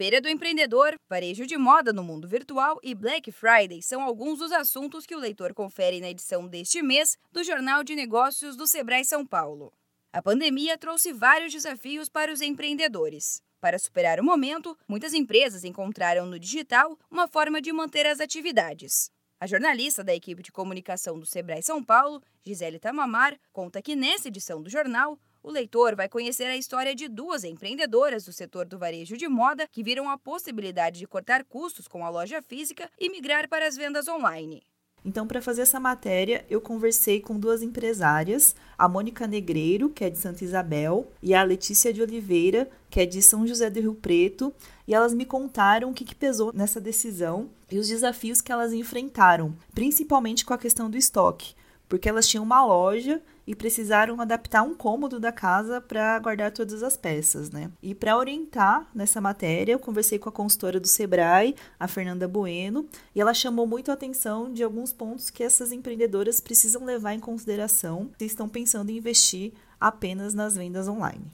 Feira do Empreendedor, varejo de moda no mundo virtual e Black Friday são alguns dos assuntos que o leitor confere na edição deste mês do Jornal de Negócios do Sebrae São Paulo. A pandemia trouxe vários desafios para os empreendedores. Para superar o momento, muitas empresas encontraram no digital uma forma de manter as atividades. A jornalista da equipe de comunicação do Sebrae São Paulo, Gisele Tamamar, conta que nessa edição do jornal, o leitor vai conhecer a história de duas empreendedoras do setor do varejo de moda que viram a possibilidade de cortar custos com a loja física e migrar para as vendas online. Então, para fazer essa matéria, eu conversei com duas empresárias, a Mônica Negreiro, que é de Santa Isabel, e a Letícia de Oliveira, que é de São José do Rio Preto, e elas me contaram o que, que pesou nessa decisão e os desafios que elas enfrentaram, principalmente com a questão do estoque porque elas tinham uma loja e precisaram adaptar um cômodo da casa para guardar todas as peças, né? E para orientar nessa matéria, eu conversei com a consultora do Sebrae, a Fernanda Bueno, e ela chamou muito a atenção de alguns pontos que essas empreendedoras precisam levar em consideração se estão pensando em investir apenas nas vendas online.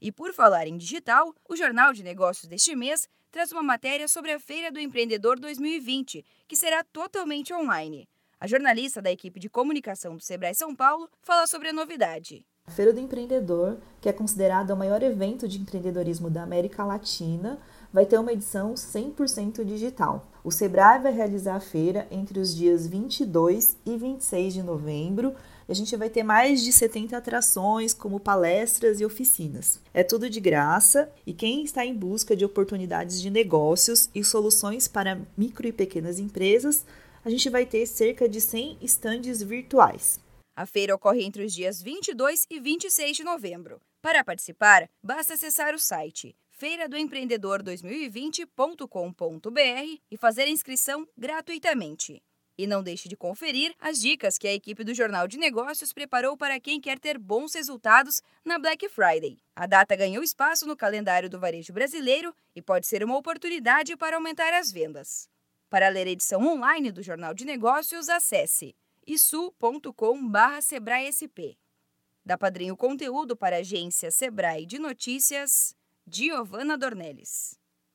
E por falar em digital, o Jornal de Negócios deste mês traz uma matéria sobre a Feira do Empreendedor 2020, que será totalmente online. A jornalista da equipe de comunicação do Sebrae São Paulo fala sobre a novidade. A Feira do Empreendedor, que é considerada o maior evento de empreendedorismo da América Latina, vai ter uma edição 100% digital. O Sebrae vai realizar a feira entre os dias 22 e 26 de novembro. A gente vai ter mais de 70 atrações, como palestras e oficinas. É tudo de graça e quem está em busca de oportunidades de negócios e soluções para micro e pequenas empresas a gente vai ter cerca de 100 estandes virtuais. A feira ocorre entre os dias 22 e 26 de novembro. Para participar, basta acessar o site feiradoempreendedor2020.com.br e fazer a inscrição gratuitamente. E não deixe de conferir as dicas que a equipe do Jornal de Negócios preparou para quem quer ter bons resultados na Black Friday. A data ganhou espaço no calendário do varejo brasileiro e pode ser uma oportunidade para aumentar as vendas. Para ler a edição online do Jornal de Negócios, acesse isu.com/sebraesp. Da Padrinho Conteúdo para a agência Sebrae de Notícias, Giovana Dornelles.